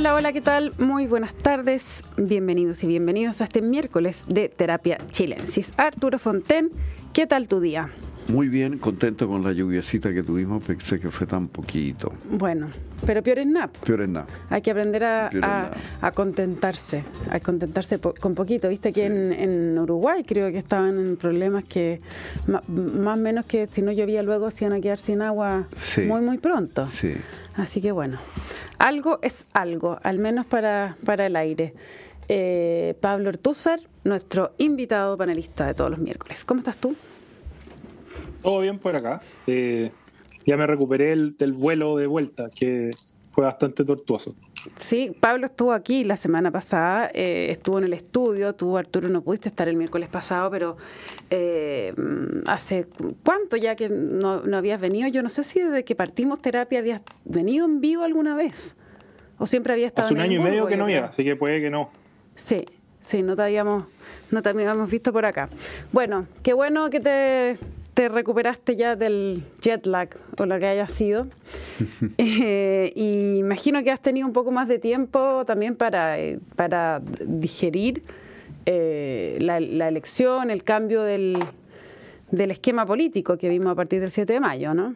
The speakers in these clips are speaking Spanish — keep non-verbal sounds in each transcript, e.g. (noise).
Hola, hola, ¿qué tal? Muy buenas tardes, bienvenidos y bienvenidas a este miércoles de Terapia Chilensis. Arturo Fonten, ¿qué tal tu día? Muy bien, contento con la lluviacita que tuvimos, pensé que fue tan poquito. Bueno, pero peor es nada. Peor es nada. Hay que aprender a, contentarse, a contentarse con poquito. Viste que en, Uruguay creo que estaban en problemas que más o menos que si no llovía luego se iban a quedar sin agua muy, muy pronto. Sí. Así que bueno, algo es algo, al menos para, para el aire. Eh, Pablo Ortúzar, nuestro invitado panelista de todos los miércoles. ¿Cómo estás tú? Todo bien por acá. Eh, ya me recuperé del vuelo de vuelta, que fue bastante tortuoso. Sí, Pablo estuvo aquí la semana pasada, eh, estuvo en el estudio, tú Arturo no pudiste estar el miércoles pasado, pero eh, hace cuánto ya que no, no, habías venido, yo no sé si desde que partimos terapia habías venido en vivo alguna vez, o siempre había estado hace un año y medio que no había, así que puede que no. Sí, sí, no te habíamos, no te habíamos visto por acá. Bueno, qué bueno que te te recuperaste ya del jet lag o lo que haya sido. (laughs) eh, y imagino que has tenido un poco más de tiempo también para, eh, para digerir eh, la, elección, el cambio del, del esquema político que vimos a partir del 7 de mayo, ¿no?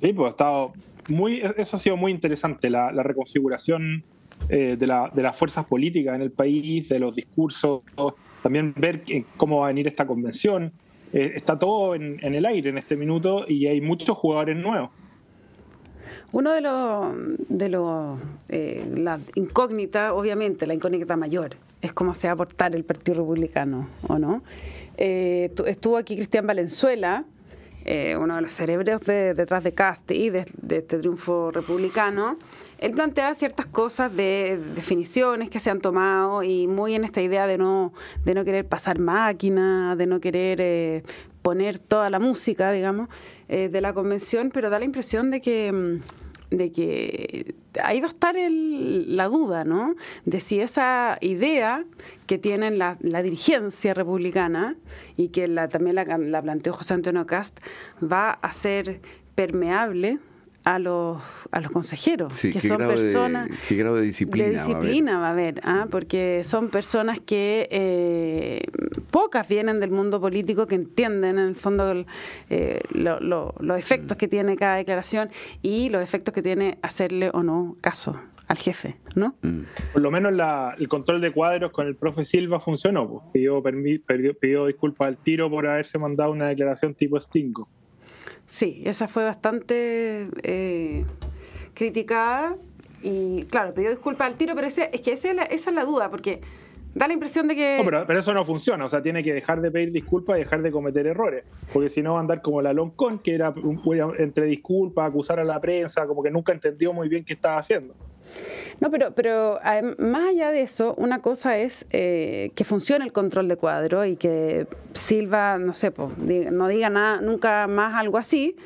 Sí, pues ha estado muy, eso ha sido muy interesante, la, reconfiguración eh, de, la, de, las fuerzas políticas en el país, de los discursos, también ver cómo va a venir esta convención. Eh, está todo en, el aire en este minuto y hay muchos jugadores nuevos. Uno de los, de los eh, la incógnita, obviamente, la incógnita mayor, es cómo se va a aportar el Partido Republicano, ¿o no? Eh, estuvo aquí Cristian Valenzuela, eh, uno de los cerebros detrás de Cast y de, este triunfo republicano, él plantea ciertas cosas de definiciones que se han tomado y muy en esta idea de no, de no querer pasar máquina, de no querer eh, poner toda la música, digamos, eh, de la convención, pero da la impresión de que mm, de que ahí va a estar la duda, ¿no? De si esa idea que tiene la, dirigencia republicana y que la, también la, la planteó José Antonio Cast va a ser permeable a los, a los consejeros, que son personas... De, ¿Qué grado de disciplina? De disciplina va a haber, ¿ah? porque son personas que eh, pocas vienen del mundo político, que entienden en el fondo eh, los efectos que tiene cada declaración y los efectos que tiene hacerle o no caso al jefe, ¿no? Mm. Por lo menos el control de cuadros con el profe Silva funcionó. Pues. Pidió, pidió disculpas al tiro por haberse mandado una declaración tipo Stingo. Sí, esa fue bastante eh, criticada y claro, pidió disculpas al tiro, pero ese, es que esa es, la, esa es la duda, porque da la impresión de que... Pero, eso no funciona, o sea, tiene que dejar de pedir disculpas y dejar de cometer errores, porque si no va a andar como la Loncón, que era entre disculpas, acusar a la prensa, como que nunca entendió muy bien qué estaba haciendo. No, pero, pero más allá de eso, una cosa es eh, que funcione el control de cuadro y que Silva, no sé, no diga nada, nunca más algo así,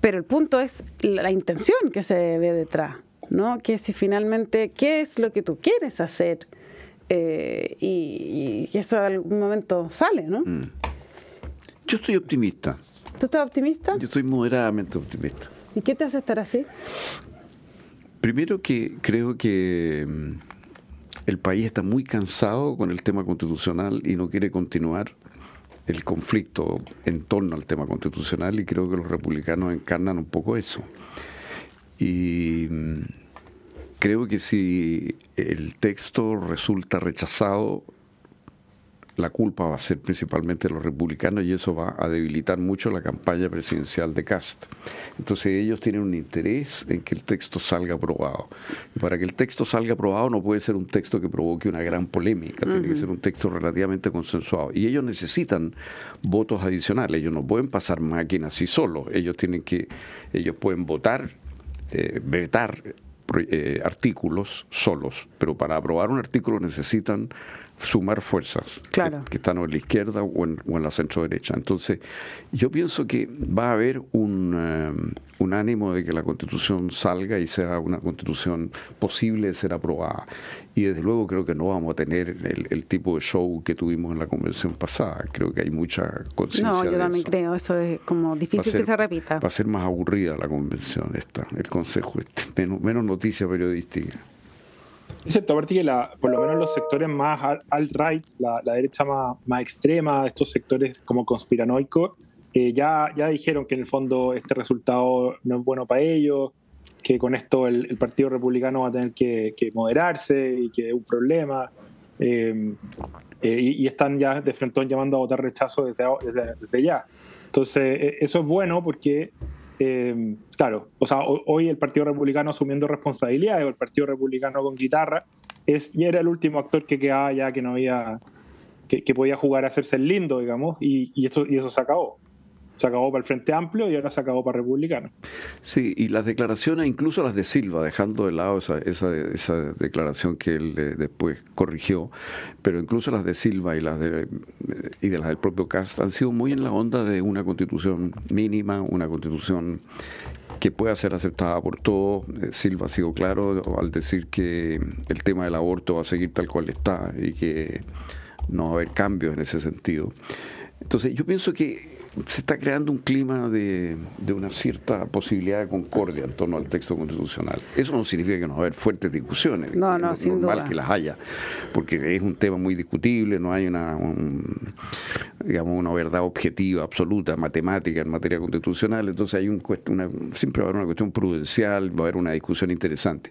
pero el punto es la intención que se ve detrás, ¿no? Que si finalmente, ¿qué es lo que tú quieres hacer? Eh, y, eso en algún momento sale, ¿no? Mm. Yo estoy optimista. ¿Tú estás optimista? Yo estoy moderadamente optimista. ¿Y qué te hace estar así? Primero que creo que mm, el país está muy cansado con el tema constitucional y no quiere continuar el conflicto en torno al tema constitucional y creo que los republicanos encarnan un poco eso. Y mm, creo que si el texto resulta rechazado, la culpa va a ser principalmente de los republicanos y eso va a debilitar mucho la campaña presidencial de Cast. Entonces ellos tienen un interés en que el texto salga aprobado. Y para que el texto salga aprobado no puede ser un texto que provoque una gran polémica, tiene que ser un texto relativamente consensuado. Y ellos necesitan votos adicionales, ellos no pueden pasar máquinas así solos, ellos tienen que, ellos pueden votar, eh, vetar eh, artículos solos, pero para aprobar un artículo necesitan sumar fuerzas que, están en la izquierda o en, la centro derecha. Entonces, yo pienso que va a haber un, eh, un ánimo de que la constitución salga y sea una constitución posible de ser aprobada. Y desde luego creo que no vamos a tener el, tipo de show que tuvimos en la convención pasada. Creo que hay mucha conciencia. No, yo también creo, eso es como difícil que se repita. Va a ser más aburrida la convención esta, el consejo este, (laughs) menos, menos noticia periodística. Es cierto, aparte que la, por lo menos los sectores más alt-right, la, derecha más, más, extrema, estos sectores como conspiranoicos, eh, ya, ya dijeron que en el fondo este resultado no es bueno para ellos, que con esto el, Partido Republicano va a tener que, moderarse y que es un problema. Eh, eh, y, están ya de frente llamando a votar rechazo desde, desde ya. Entonces, eso es bueno porque eh, claro, o sea, hoy el Partido Republicano asumiendo responsabilidades, o el Partido Republicano con guitarra, es, y era el último actor que quedaba ya que no había, que, podía jugar a hacerse el lindo, digamos, y, y, eso, y eso se acabó se acabó para el Frente Amplio y ahora se acabó para Republicano. Sí, y las declaraciones, incluso las de Silva, dejando de lado esa, esa, esa declaración que él eh, después corrigió, pero incluso las de Silva y las de, y de las del propio Cast han sido muy en la onda de una constitución mínima, una constitución que pueda ser aceptada por todos. Eh, Silva ha sido claro al decir que el tema del aborto va a seguir tal cual está y que no va a haber cambios en ese sentido. Entonces, yo pienso que se está creando un clima de, una cierta posibilidad de concordia en torno al texto constitucional. Eso no significa que no va a haber fuertes discusiones. No, no, es normal que las haya, porque es un tema muy discutible, no hay una, digamos, una verdad objetiva, absoluta, matemática en materia constitucional. Entonces hay un, una, siempre va a haber una cuestión prudencial, va a haber una discusión interesante.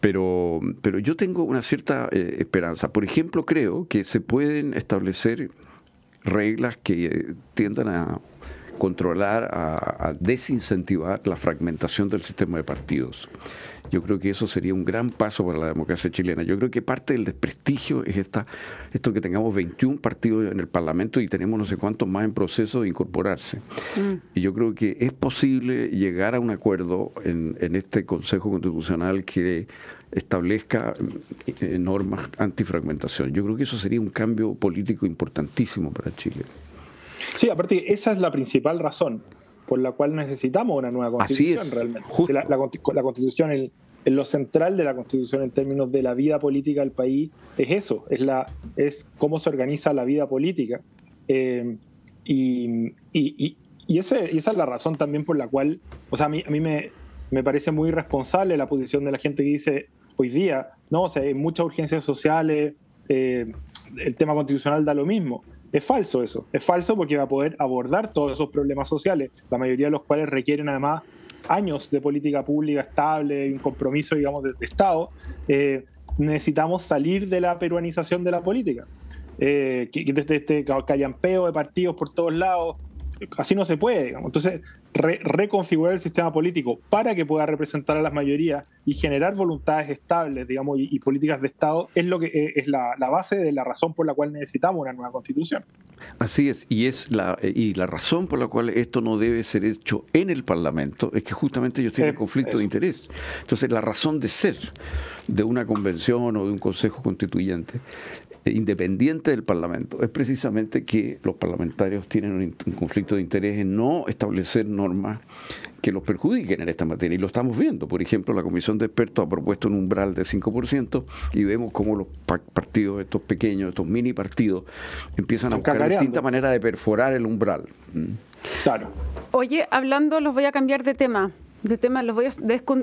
Pero, pero yo tengo una cierta eh, esperanza. Por ejemplo, creo que se pueden establecer reglas que eh, tiendan a controlar, a, desincentivar la fragmentación del sistema de partidos. Yo creo que eso sería un gran paso para la democracia chilena. Yo creo que parte del desprestigio es esta, esto que tengamos 21 partidos en el Parlamento y tenemos no sé cuántos más en proceso de incorporarse. Mm. Y yo creo que es posible llegar a un acuerdo en, en este Consejo Constitucional que establezca eh, normas antifragmentación. Yo creo que eso sería un cambio político importantísimo para Chile. Sí, aparte, esa es la principal razón por la cual necesitamos una nueva constitución realmente. La, constitución, el, lo central de la constitución en términos de la vida política del país es eso, es, la, es cómo se organiza la vida política. Eh, y, y, y, esa es la razón también por la cual, o sea, a mí, a mí me, me parece muy irresponsable la posición de la gente que dice hoy día, no, o sea, hay muchas urgencias sociales, eh, el tema constitucional da lo mismo. Es falso eso, es falso porque va a poder abordar todos esos problemas sociales, la mayoría de los cuales requieren además años de política pública estable y un compromiso, digamos, de, Estado. Eh, necesitamos salir de la peruanización de la política. Eh, que, desde este callampeo de partidos por todos lados, así no se puede. Digamos. Entonces, reconfigurar el sistema político para que pueda representar a las mayorías y generar voluntades estables, digamos, y, políticas de Estado es lo que eh, es la, base de la razón por la cual necesitamos una nueva constitución. Así es, y es la y la razón por la cual esto no debe ser hecho en el Parlamento es que justamente ellos tienen conflicto de interés. Entonces, la razón de ser de una convención o de un consejo constituyente independiente del Parlamento es precisamente que los parlamentarios tienen un, conflicto de interés en no establecer normas que los perjudiquen en esta materia. Y lo estamos viendo. Por ejemplo, la Comisión de Expertos ha propuesto un umbral de 5% y vemos cómo los partidos, estos pequeños, estos mini partidos, empiezan a buscar distintas maneras de perforar el umbral. Mm. Claro. Oye, hablando, los voy a cambiar de tema de tema los voy a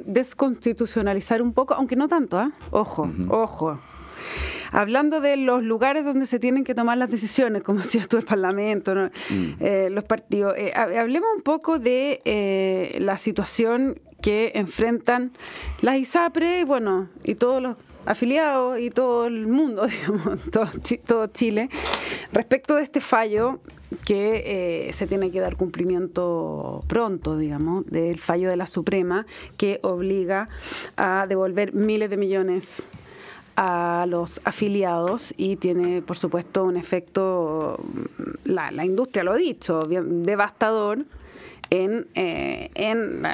desconstitucionalizar un poco, aunque no tanto, ¿ah? Ojo, ojo. Hablando de los lugares donde se tienen que tomar las decisiones, como (laughs) decías tú, el Parlamento, mm. eh, los partidos, eh, hablemos un poco de eh, la situación que enfrentan las ISAPRE, bueno, y todos los afiliados y todo el mundo, (laughs) digamos, todo, Chile, respecto de este fallo que se tiene que dar cumplimiento pronto, digamos, del fallo de la Suprema que obliga a devolver miles de millones a los afiliados y tiene, por supuesto, un efecto, la, la industria lo ha dicho, bien, devastador en, eh, en,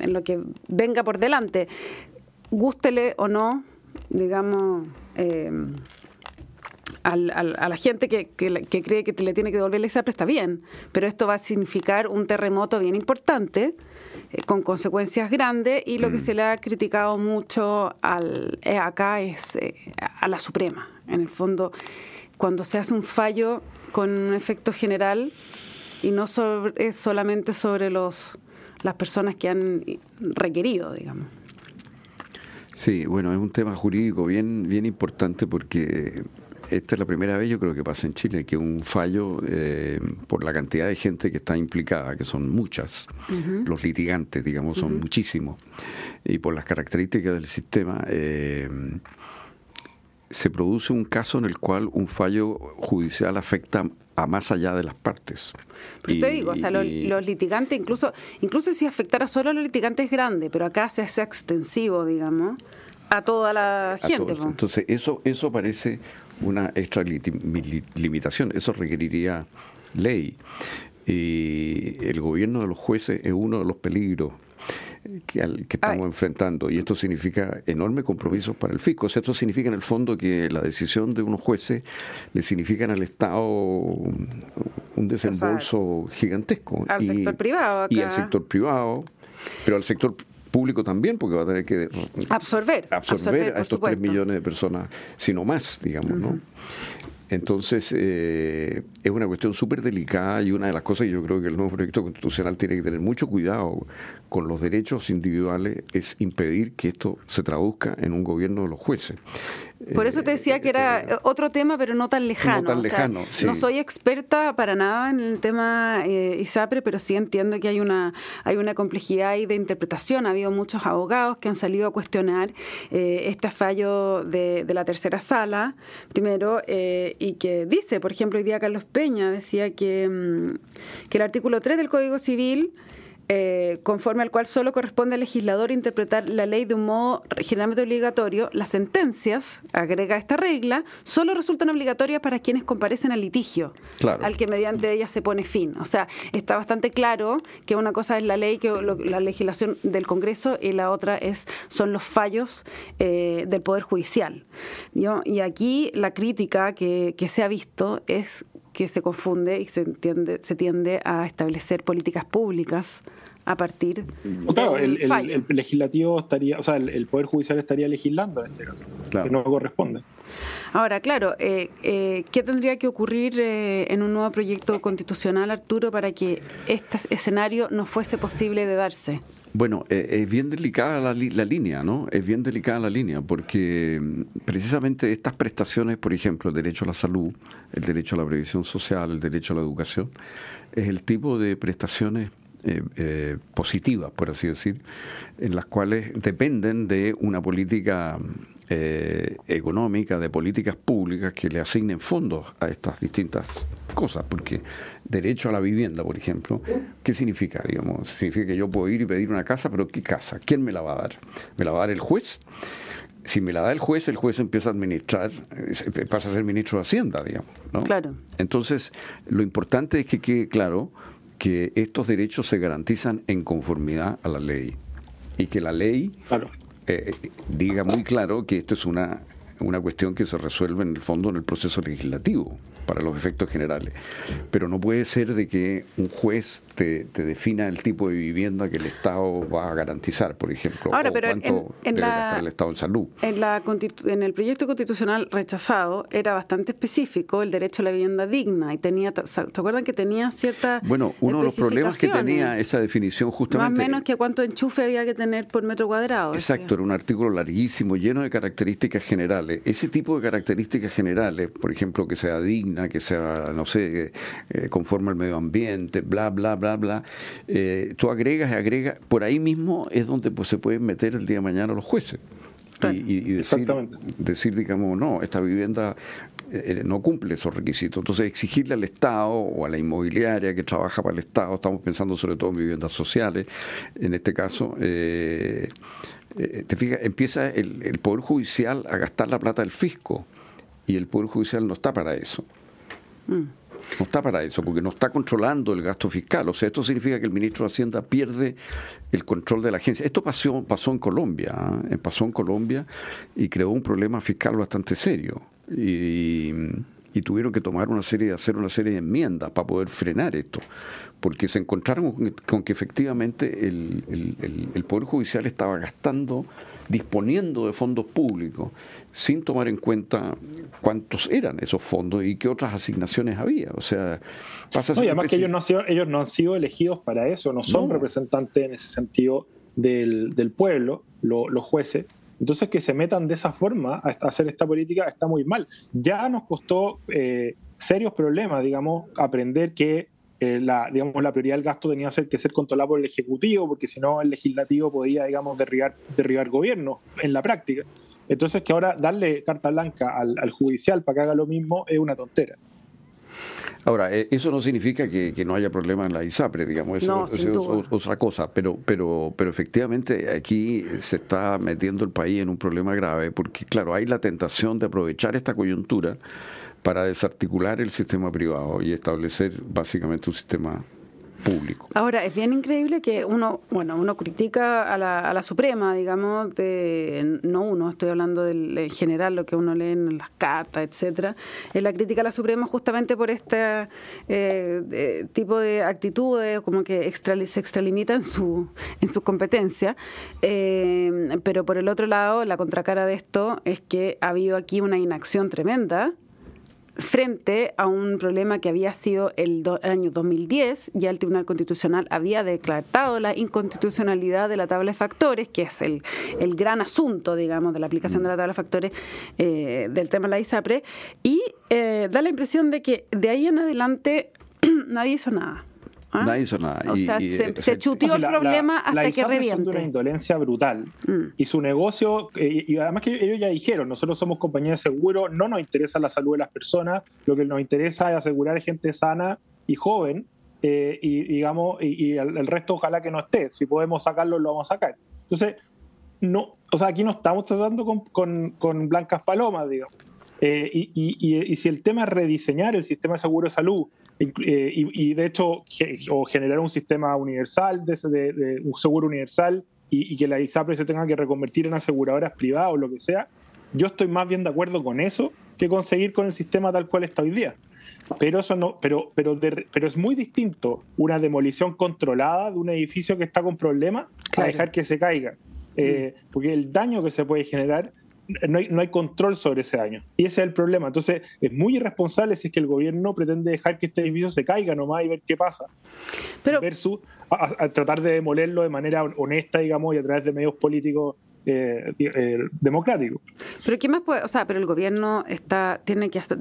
en, lo que venga por delante. Gústele o no, digamos, eh, a la gente que, cree que le tiene que devolver la ISAPRE está bien, pero esto va a significar un terremoto bien importante eh, con consecuencias grandes y lo que mm. se le ha criticado mucho al, eh, acá es eh, a la Suprema. En el fondo, cuando se hace un fallo con un efecto general y no sobre, solamente sobre los las personas que han requerido, digamos. Sí, bueno, es un tema jurídico bien, bien importante porque esta es la primera vez, yo creo que pasa en Chile, que un fallo eh, por la cantidad de gente que está implicada, que son muchas, los litigantes, digamos, son muchísimos, y por las características del sistema, eh, se produce un caso en el cual un fallo judicial afecta a más allá de las partes. Pues te digo, o sea, los, litigantes, incluso, incluso si afectara solo a los litigantes grandes, pero acá se hace extensivo, digamos, a toda la gente. Entonces, eso, eso parece una extra limitación, eso requeriría ley. Y el gobierno de los jueces es uno de los peligros que, estamos enfrentando y esto significa enormes compromisos para el fisco. O sea, esto significa en el fondo que la decisión de unos jueces le significan al Estado un desembolso gigantesco. Al sector privado. Y al sector privado, pero al sector público también, porque va a tener que absorber, absorber, a estos tres millones de personas, sino más, digamos, ¿no? Entonces, eh, es una cuestión súper delicada y una de las cosas que yo creo que el nuevo proyecto constitucional tiene que tener mucho cuidado con los derechos individuales es impedir que esto se traduzca en un gobierno de los jueces. Por eso te decía que era eh, otro tema, pero no tan lejano. No tan lejano, No soy experta para nada en el tema eh, ISAPRE, pero sí entiendo que hay una, hay una complejidad ahí de interpretación. Ha habido muchos abogados que han salido a cuestionar eh, este fallo de, de, la tercera sala, primero, eh, y que dice, por ejemplo, hoy día Carlos Peña decía que, mm, que el artículo 3 del Código Civil eh, conforme al cual solo corresponde al legislador interpretar la ley de un modo generalmente obligatorio, las sentencias, agrega esta regla, solo resultan obligatorias para quienes comparecen al litigio, al que mediante ella se pone fin. O sea, está bastante claro que una cosa es la ley, que la legislación del Congreso y la otra es son los fallos eh, del Poder Judicial. Y aquí la crítica que, que se ha visto es que se confunde y se, entiende, se tiende a establecer políticas públicas a partir claro, el, legislativo estaría, o sea, el, poder judicial estaría legislando en este caso, que no corresponde. Ahora, claro, eh, eh, ¿qué tendría que ocurrir eh, en un nuevo proyecto constitucional, Arturo, para que este escenario no fuese posible de darse? Bueno, eh, es bien delicada la, línea, ¿no? Es bien delicada la línea, porque mm, precisamente estas prestaciones, por ejemplo, el derecho a la salud, el derecho a la previsión social, el derecho a la educación, es el tipo de prestaciones eh, eh, positivas, por así decir, en las cuales dependen de una política eh, económica, de políticas públicas que le asignen fondos a estas distintas cosas, porque derecho a la vivienda, por ejemplo, ¿qué significa? Digamos, significa que yo puedo ir y pedir una casa, pero ¿qué casa? ¿Quién me la va a dar? ¿Me la va a dar el juez? si me la da el juez, el juez empieza a administrar, pasa a ser ministro de Hacienda, digamos. ¿no? Claro. Entonces, lo importante es que quede claro que estos derechos se garantizan en conformidad a la ley y que la ley eh, diga muy claro que esto es una una cuestión que se resuelve en el fondo en el proceso legislativo para los efectos generales. Pero no puede ser de que un juez te, defina el tipo de vivienda que el Estado va a garantizar, por ejemplo, Ahora, pero cuánto en, el Estado en salud. En, la, en el proyecto constitucional rechazado era bastante específico el derecho a la vivienda digna y tenía, ¿se acuerdan que tenía cierta Bueno, uno de los problemas que tenía esa definición justamente... Más o menos que cuánto enchufe había que tener por metro cuadrado. Exacto, era un artículo larguísimo, lleno de características generales. Ese tipo de características generales, por ejemplo, que sea digna, que sea, no sé, eh, conforme al medio ambiente, bla, bla, bla, bla. Eh, tú agregas y agregas, por ahí mismo es donde pues, se pueden meter el día de mañana los jueces. Y, decir, decir, digamos, no, esta vivienda eh, no cumple esos requisitos. Entonces, exigirle al Estado o a la inmobiliaria que trabaja para el Estado, estamos pensando sobre todo en viviendas sociales, en este caso, te fijas, empieza el, el Poder Judicial a gastar la plata del fisco y el Poder Judicial no está para eso. No está para eso, porque no está controlando el gasto fiscal. O sea, esto significa que el ministro de Hacienda pierde el control de la agencia. Esto pasó, pasó en Colombia, ¿eh? pasó en Colombia y creó un problema fiscal bastante serio. y, tuvieron que tomar una serie, hacer una serie de enmiendas para poder frenar esto, porque se encontraron con, que efectivamente el, Poder Judicial estaba gastando disponiendo de fondos públicos sin tomar en cuenta cuántos eran esos fondos y qué otras asignaciones había. O sea, pasa no, además que ellos no, han sido, ellos no han sido elegidos para eso, no son representantes en ese sentido del, del pueblo, los jueces. Entonces, que se metan de esa forma a hacer esta política está muy mal. Ya nos costó eh, serios problemas, digamos, aprender que eh, la, digamos, la prioridad del gasto tenía que ser controlada por el Ejecutivo, porque si no, el Legislativo podía, digamos, derribar, derribar gobierno en la práctica. Entonces, que ahora darle carta blanca al, al Judicial para que haga lo mismo es una tontera. Ahora, eh, eso no significa que, no haya problema en la ISAPRE, digamos, eso, es otra cosa, pero, pero, pero efectivamente aquí se está metiendo el país en un problema grave, porque claro, hay la tentación de aprovechar esta coyuntura para desarticular el sistema privado y establecer básicamente un sistema público. Ahora, es bien increíble que uno, bueno, uno critica a la, a la Suprema, digamos, de, no uno, estoy hablando del, en general, lo que uno lee en las cartas, etcétera, es la crítica a la Suprema justamente por este eh, tipo de actitudes, como que extra, se extralimita en su, en sus competencias, eh, pero por el otro lado, la contracara de esto es que ha habido aquí una inacción tremenda frente a un problema que había sido el, año 2010, ya el Tribunal Constitucional había declarado la inconstitucionalidad de la tabla de factores, que es el, el gran asunto, digamos, de la aplicación de la tabla de factores eh, del tema de la ISAPRE, y eh, da la impresión de que de ahí en adelante (clears throat) nadie hizo nada. ¿Ah? Nadie hizo nada. O sea, se, chutió el problema hasta que reviente. una indolencia brutal. Mm. Y su negocio, eh, y además que ellos ya dijeron, nosotros somos compañía de seguro, no nos interesa la salud de las personas, lo que nos interesa es asegurar gente sana y joven, eh, y digamos, y, el, resto ojalá que no esté. Si podemos sacarlo, lo vamos a sacar. Entonces, no, o sea, aquí no estamos tratando con, con, blancas palomas, digamos. Eh, y, y, si el tema es rediseñar el sistema de seguro de salud eh, y, de hecho, o generar un sistema universal, de, un seguro universal, y, que la ISAPRE se tenga que reconvertir en aseguradoras privadas o lo que sea, yo estoy más bien de acuerdo con eso que conseguir con el sistema tal cual está hoy día. Pero eso no, pero, pero, pero es muy distinto una demolición controlada de un edificio que está con problemas a dejar que se caiga. Eh, mm. porque el daño que se puede generar no hay, no hay, control sobre ese daño. Y ese es el problema. Entonces, es muy irresponsable si es que el gobierno pretende dejar que este edificio se caiga nomás y ver qué pasa. Pero, versus a, tratar de demolerlo de manera honesta, digamos, y a través de medios políticos eh, eh, democráticos. Pero ¿qué más puede? O sea, pero el gobierno está tiene que hacer,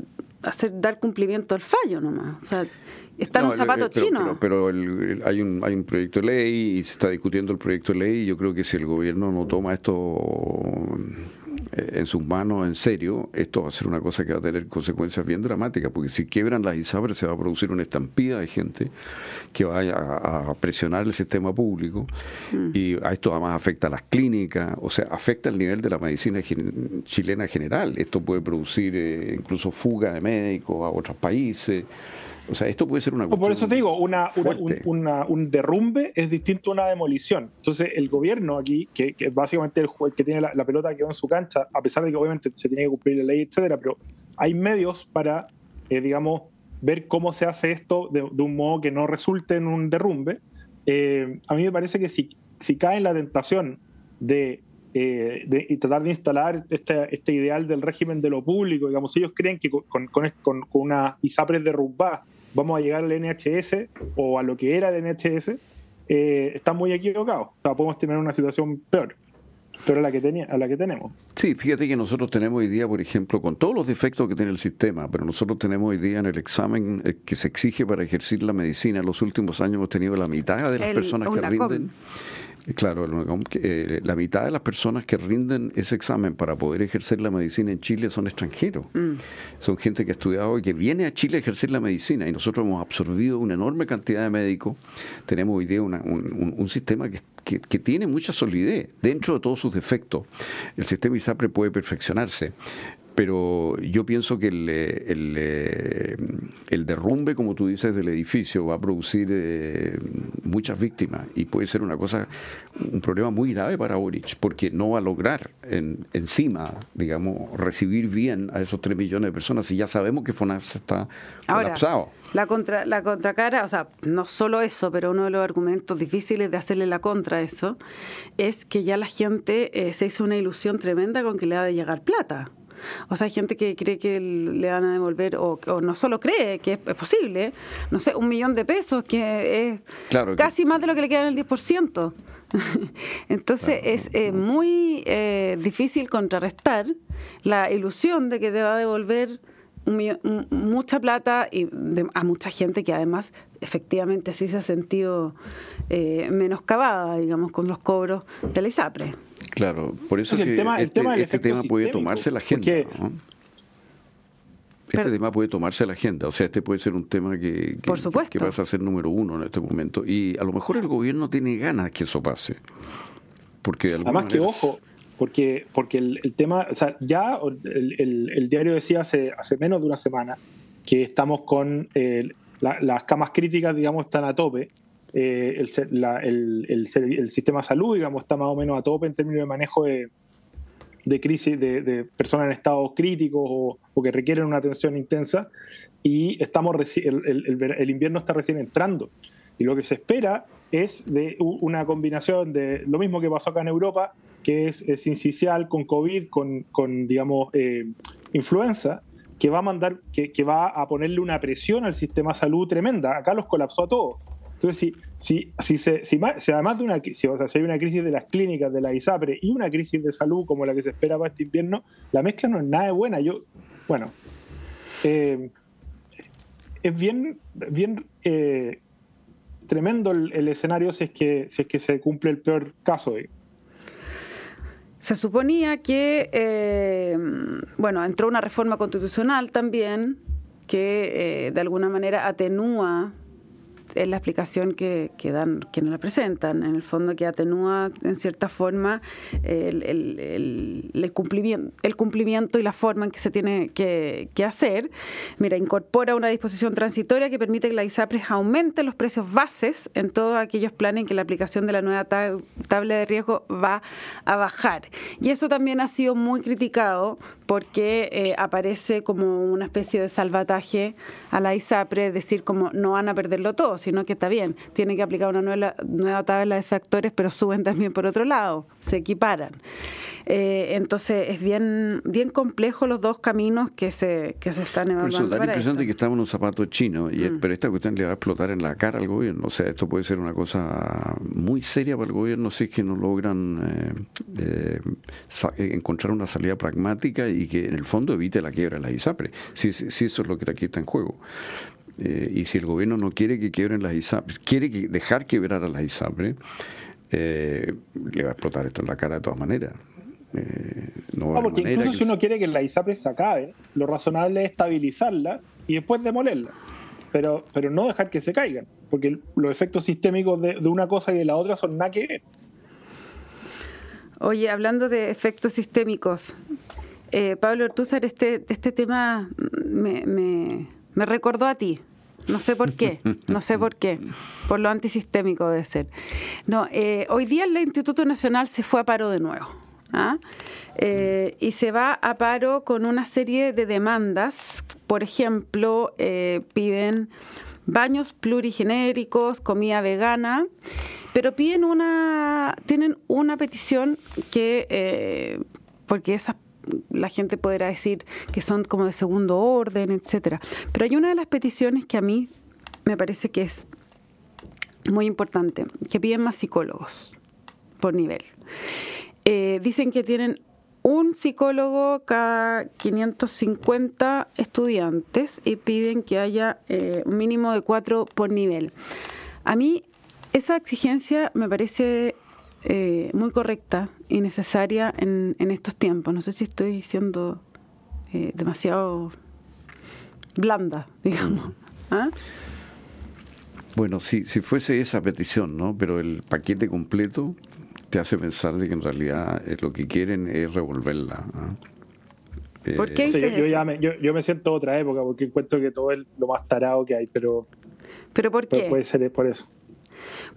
dar cumplimiento al fallo nomás. O sea, está en un zapato chino. Pero, hay, un, hay un proyecto de ley y se está discutiendo el proyecto de ley y yo creo que si el gobierno no toma esto en sus manos en serio, esto va a ser una cosa que va a tener consecuencias bien dramáticas, porque si quiebran las ISAPRES se va a producir una estampida de gente que vaya a, presionar el sistema público mm. y a esto además afecta a las clínicas, o sea, afecta el nivel de la medicina chilena general. Esto puede producir eh, incluso fuga de médicos a otros países. O sea, esto puede ser una Por eso te digo, una, un derrumbe es distinto a una demolición. Entonces, el gobierno aquí, que, que básicamente el, el que tiene la, pelota que va en su cancha, a pesar de que obviamente se tiene que cumplir la ley, etcétera, pero hay medios para, eh, digamos, ver cómo se hace esto de, un modo que no resulte en un derrumbe. Eh, a mí me parece que si, si cae en la tentación de eh, de, tratar de instalar este, este, ideal del régimen de lo público. Digamos, ellos creen que con, con, con, con una ISAPRES derrumbada vamos a llegar al NHS o a lo que era el NHS, eh, están muy equivocados. O sea, podemos tener una situación peor pero a la que tenía, a la que tenemos. Sí, fíjate que nosotros tenemos hoy día, por ejemplo, con todos los defectos que tiene el sistema, pero nosotros tenemos hoy día en el examen eh, que se exige para ejercer la medicina, en los últimos años hemos tenido la mitad de las personas que rinden Claro, eh, la mitad de las personas que rinden ese examen para poder ejercer la medicina en Chile son extranjeros. Mm. Son gente que ha estudiado y que viene a Chile a ejercer la medicina y nosotros hemos absorbido una enorme cantidad de médicos. Tenemos hoy día un, sistema que, que, tiene mucha solidez dentro de todos sus defectos. El sistema ISAPRE puede perfeccionarse pero yo pienso que el, el, el, derrumbe, como tú dices, del edificio va a producir muchas víctimas y puede ser una cosa, un problema muy grave para Boric, porque no va a lograr en, encima, digamos, recibir bien a esos 3 millones de personas y ya sabemos que FONAS está colapsado. La, contra, la contracara, o sea, no solo eso, pero uno de los argumentos difíciles de hacerle la contra a eso es que ya la gente eh, se hizo una ilusión tremenda con que le ha de llegar plata. O sea, hay gente que cree que le van a devolver, o, no solo cree que es, posible, no sé, un millón de pesos, que es casi más de lo que le queda en el 10%. (laughs) Entonces es eh, muy eh, difícil contrarrestar la ilusión de que te va a devolver mucha plata y a mucha gente que además efectivamente sí se ha sentido eh, menoscabada, digamos, con los cobros de la ISAPRE. Claro, por eso este, este tema, puede tomarse la agenda. Este tema puede tomarse la agenda, o sea, este puede ser un tema que, que, que pasa a ser número uno en este momento. Y a lo mejor el gobierno tiene ganas que eso pase. Porque Además que, ojo, porque, porque el, tema, o sea, ya el, diario decía hace, hace menos de una semana que estamos con eh, las camas críticas, digamos, están a tope. Eh, el, el, sistema de salud, digamos, está más o menos a tope en términos de manejo de, de crisis, de, personas en estados críticos o, que requieren una atención intensa. Y estamos el, invierno está recién entrando. Y lo que se espera es de una combinación de lo mismo que pasó acá en Europa, que es, es incisional con COVID, con, con digamos, eh, influenza, que va a mandar, que, que, va a ponerle una presión al sistema de salud tremenda. Acá los colapsó a todos. Entonces, si, si, si, se, si, además de una si, o sea, si hay una crisis de las clínicas, de la ISAPRE y una crisis de salud como la que se espera para este invierno, la mezcla no es nada buena. Yo, bueno, eh, es bien, bien eh, tremendo el, escenario si es que si es que se cumple el peor caso. Se suponía que, eh, bueno, entró una reforma constitucional también que de alguna manera atenúa es la explicación que, que, dan quienes la presentan, en el fondo que atenúa en cierta forma el, el, cumplimiento, el cumplimiento y la forma en que se tiene que, que, hacer. Mira, incorpora una disposición transitoria que permite que la ISAPRES aumente los precios bases en todos aquellos planes en que la aplicación de la nueva tabla de riesgo va a bajar. Y eso también ha sido muy criticado porque eh, aparece como una especie de salvataje a la ISAPRE, decir como no van a perderlo todo, sino que está bien, tiene que aplicar una nueva, nueva tabla de factores, pero suben también por otro lado, se equiparan. Eh, entonces es bien bien complejo los dos caminos que se, que se están evaluando. da la impresión de que estamos en un zapato chino, y, mm. pero esta cuestión le va a explotar en la cara al gobierno. O sea, esto puede ser una cosa muy seria para el gobierno si es que no logran eh, encontrar una salida pragmática y que en el fondo evite la quiebra de la ISAPRE, si, si eso es lo que aquí está en juego. Eh, y si el gobierno no quiere que quiebren las ISAPRE, quiere que dejar quebrar a las ISAPRE, eh, le va a explotar esto en la cara de todas maneras. Eh, no, porque incluso si uno quiere que la ISAPRE se acabe, lo razonable es estabilizarla y después demolerla. Pero, pero no dejar que se caigan, porque los efectos sistémicos de, de una cosa y de la otra son nada que ver. Oye, hablando de efectos sistémicos, eh, Pablo Ortúzar, este, este tema me, me, me, recordó a ti. No sé por qué, no sé por qué, por lo antisistémico de ser. No, eh, hoy día el Instituto Nacional se fue a paro de nuevo. ¿ah? Eh, y se va a paro con una serie de demandas. Por ejemplo, piden baños plurigenéricos, comida vegana, pero piden una, tienen una petición que, porque esas la gente podrá decir que son como de segundo orden, etcétera. Pero hay una de las peticiones que a mí me parece que es muy importante, que piden más psicólogos por nivel. Eh, dicen que tienen un psicólogo cada 550 estudiantes y piden que haya eh, un mínimo de cuatro por nivel. A mí esa exigencia me parece eh, muy correcta y necesaria en, en, estos tiempos. No sé si estoy siendo eh, demasiado blanda, (laughs) digamos. ¿Ah? Bueno, si, si fuese esa petición, ¿no? Pero el paquete completo te hace pensar de que en realidad eh, lo que quieren es revolverla. ¿ah? ¿Por qué No sé, dices yo, yo ya me, yo, yo me siento otra época porque encuentro que todo es lo más tarado que hay, pero ¿Pero por pero qué? puede ser por eso.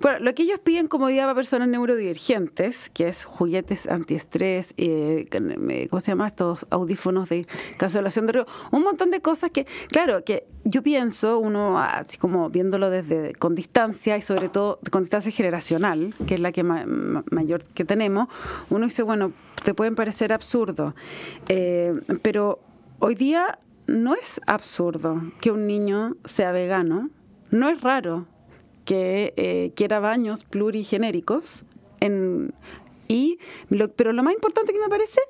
Bueno, lo que ellos piden comodidad para personas neurodivergentes, que es juguetes antiestrés, eh, eh, ¿cómo se llama? Estos audífonos de cancelación de ruido, un montón de cosas que, claro, que yo pienso, uno así como viéndolo desde con distancia y sobre todo con distancia generacional, que es la que ma- ma- mayor que tenemos, uno dice, bueno, te pueden parecer absurdo, eh, pero hoy día no es absurdo que un niño sea vegano, no es raro que eh, quiera baños plurigenéricos. En, y pero lo más importante que me parece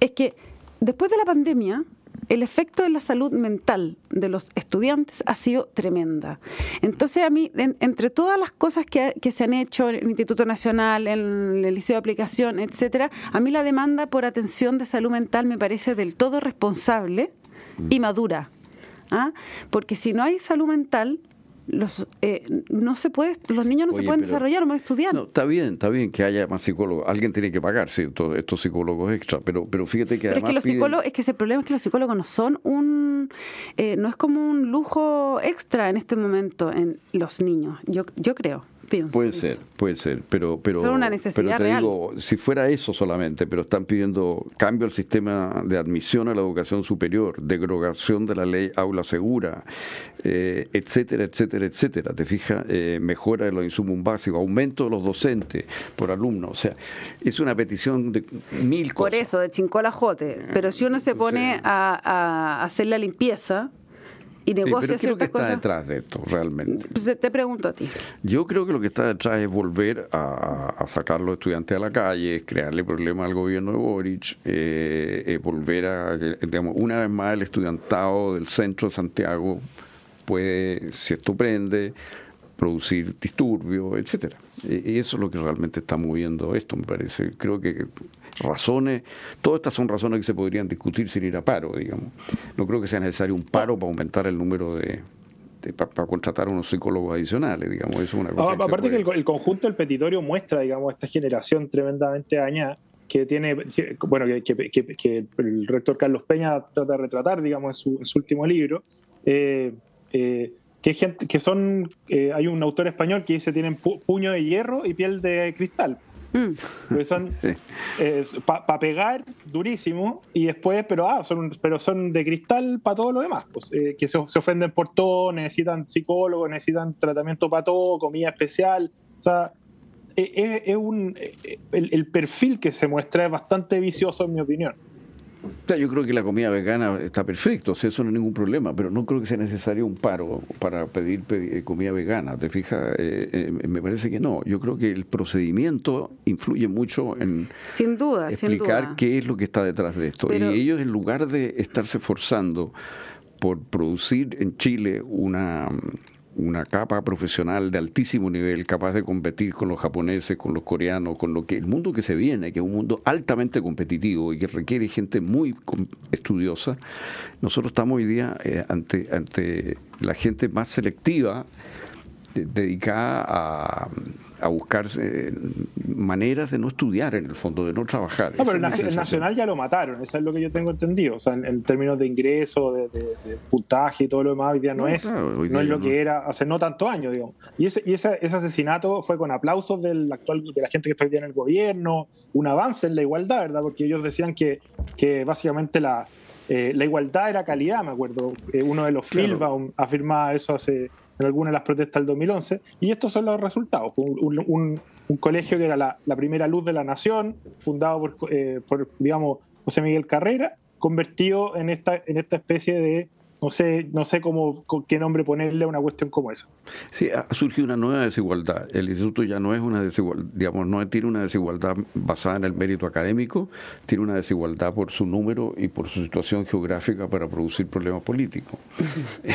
es que después de la pandemia, el efecto en la salud mental de los estudiantes ha sido tremenda. Entonces, a mí, en- entre todas las cosas que, que se han hecho en el Instituto Nacional, en el Liceo de Aplicación, etcétera, a mí la demanda por atención de salud mental me parece del todo responsable y madura. ¿ah? Porque si no hay salud mental, los, eh, no se puede, los niños no se pueden pero- desarrollar, no pueden estudiar. No, está bien, está bien que haya más psicólogos. Alguien tiene que pagar ¿cierto? estos psicólogos extra, pero, pero fíjate que Pero es además que los piden- psicólogos, es que ese problema es que los psicólogos no son un, eh, no es como un lujo extra en este momento en los niños. Yo, yo creo, pienso. Puede ser, puede ser, pero pero, una necesidad pero te real. digo, si fuera eso solamente, pero están pidiendo cambio al sistema de admisión a la educación superior, derogación de la ley aula segura, eh, etcétera, etcétera, etcétera. Te fijas, Eh, mejora de los insumos básicos, aumento de los docentes por alumno, o sea, es una petición de mil cosas. Por eso, de chincolajote. Pero si uno se pone a hacer la limpieza y Sí, negocia pero ¿qué es lo que ciertas está cosas, detrás de esto realmente? pues, te pregunto a ti. Yo creo que lo que está detrás es volver a, a sacar los estudiantes a la calle, crearle problemas al gobierno de Boric, eh, eh, volver a, digamos, una vez más el estudiantado del centro de Santiago puede, si esto prende, producir disturbios, etcétera. Y y eso es lo que realmente está moviendo esto, me parece. Creo que razones, todas estas son razones que se podrían discutir sin ir a paro, digamos. No creo que sea necesario un paro para aumentar el número de, para, contratar unos psicólogos adicionales, digamos, eso es una cosa. Ah, que aparte que el, el conjunto del petitorio muestra, digamos, esta generación tremendamente dañada que tiene, que- bueno, que, el rector Carlos Peña trata de retratar, digamos, en su, en su último libro, eh, eh, que, gente, que son, eh, hay un autor español que dice tienen pu- puño de hierro y piel de cristal. Mm. Porque son (laughs) Sí. para pegar durísimo y después, pero ah, son, pero son de cristal para todo lo demás. Pues, eh, que se, se ofenden por todo, necesitan psicólogos, necesitan tratamiento para todo, comida especial. O sea, eh, es, es un, el, el perfil que se muestra es bastante vicioso, en mi opinión. Yo creo que la comida vegana está perfecto, o sea, eso no es ningún problema, pero no creo que sea necesario un paro para pedir pe- comida vegana. ¿Te fijas? Eh, eh, me parece que no. Yo creo que el procedimiento influye mucho en Sin duda, sin explicar duda. qué es lo que está detrás de esto. Pero- y ellos, en lugar de estarse forzando por producir en Chile una, una capa profesional de altísimo nivel, capaz de competir con los japoneses, con los coreanos, con lo que el mundo que se viene, que es un mundo altamente competitivo y que requiere gente muy estudiosa, nosotros estamos hoy día eh, ante, ante la gente más selectiva dedicada a, a buscar eh, maneras de no estudiar en el fondo, de no trabajar. No, pero el, el nacional ya lo mataron, eso es lo que yo tengo entendido. O sea, en, en términos de ingreso, de, de- de puntaje y todo lo demás, hoy día no, No, es, claro, no día es lo no. que era hace no tantos años, digamos. Y ese, y ese, ese asesinato fue con aplausos del actual, de la gente que está hoy día en el gobierno, un avance en la igualdad, ¿verdad? Porque ellos decían que, que básicamente la, eh, la igualdad era calidad, me acuerdo. Eh, uno de los Claro. Philbaum afirmaba eso hace en alguna de las protestas del 2011, y estos son los resultados. Un, un- colegio que era la, la primera luz de la nación, fundado por, eh, por, digamos, José Miguel Carrera, convertido en esta, en esta especie de, no sé, no sé cómo, con qué nombre ponerle a una cuestión como esa. Sí, ha surgido una nueva desigualdad. El instituto ya no es una desigualdad, digamos, no tiene una desigualdad basada en el mérito académico, tiene una desigualdad por su número y por su situación geográfica para producir problemas políticos. (laughs)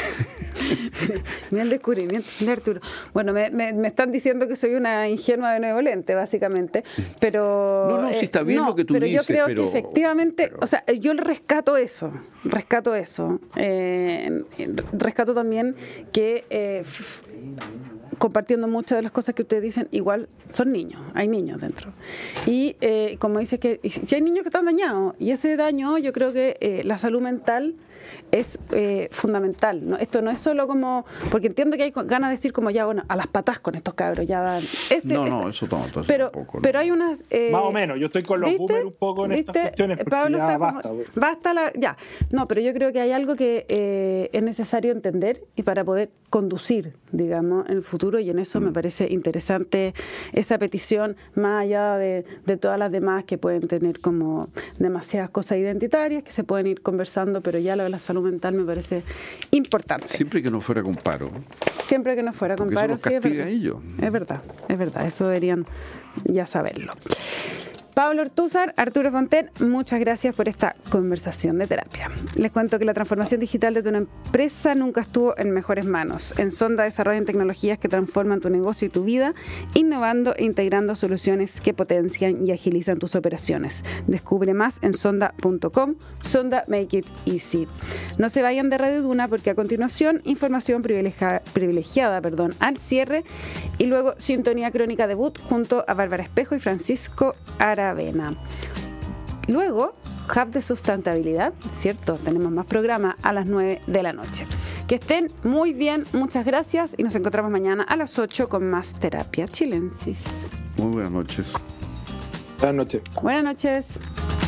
Mira el descubrimiento de Arturo. Bueno, me, me- me están diciendo que soy una ingenua benevolente, básicamente, pero... No, no, sí está bien lo que tú pero dices, yo creo pero- que efectivamente, pero- o sea, yo le rescato eso, rescato eso. Eh, rescato también que... eh, compartiendo muchas de las cosas que ustedes dicen, igual son niños, hay niños dentro. Y eh, como dice que si hay niños que están dañados, y ese daño yo creo que eh, la salud mental es eh, fundamental. ¿no? Esto no es solo como, porque entiendo que hay ganas de decir como ya, bueno, a las patas con estos cabros, ya dan... no, no, eso tonto, pero, pero hay unas... Eh, Más o menos, yo estoy con los boomers un poco en estas cuestiones. Pablo ya está basta, como, basta la, ya. No, pero yo creo que hay algo que eh, es necesario entender y para poder conducir, digamos, en el futuro y en eso me mm. parece interesante esa petición, más allá de, de todas las demás que pueden tener como demasiadas cosas identitarias que se pueden ir conversando, pero ya lo la salud mental me parece importante. Siempre que no fuera con paro. Siempre que no fuera con paro, sí, es verdad. Es verdad, es verdad, eso deberían ya saberlo. Pablo Ortúzar, Arturo Fonten, muchas gracias por esta conversación de terapia. Les cuento que la transformación digital de tu empresa nunca estuvo en mejores manos. En Sonda desarrollan tecnologías que transforman tu negocio y tu vida, innovando e integrando soluciones que potencian y agilizan tus operaciones. Descubre más en sonda.com. Sonda Make It Easy. No se vayan de Radio Duna porque a continuación información privilegiada, al cierre y luego sintonía crónica debut junto a Bárbara Espejo y Francisco Ara avena. Luego, Hub de Sustentabilidad, ¿cierto? Tenemos más programa a las 9 de la noche. Que estén muy bien, muchas gracias y nos encontramos mañana a las 8 con más terapia chilensis. Muy buenas noches. Buenas noches. Buenas noches.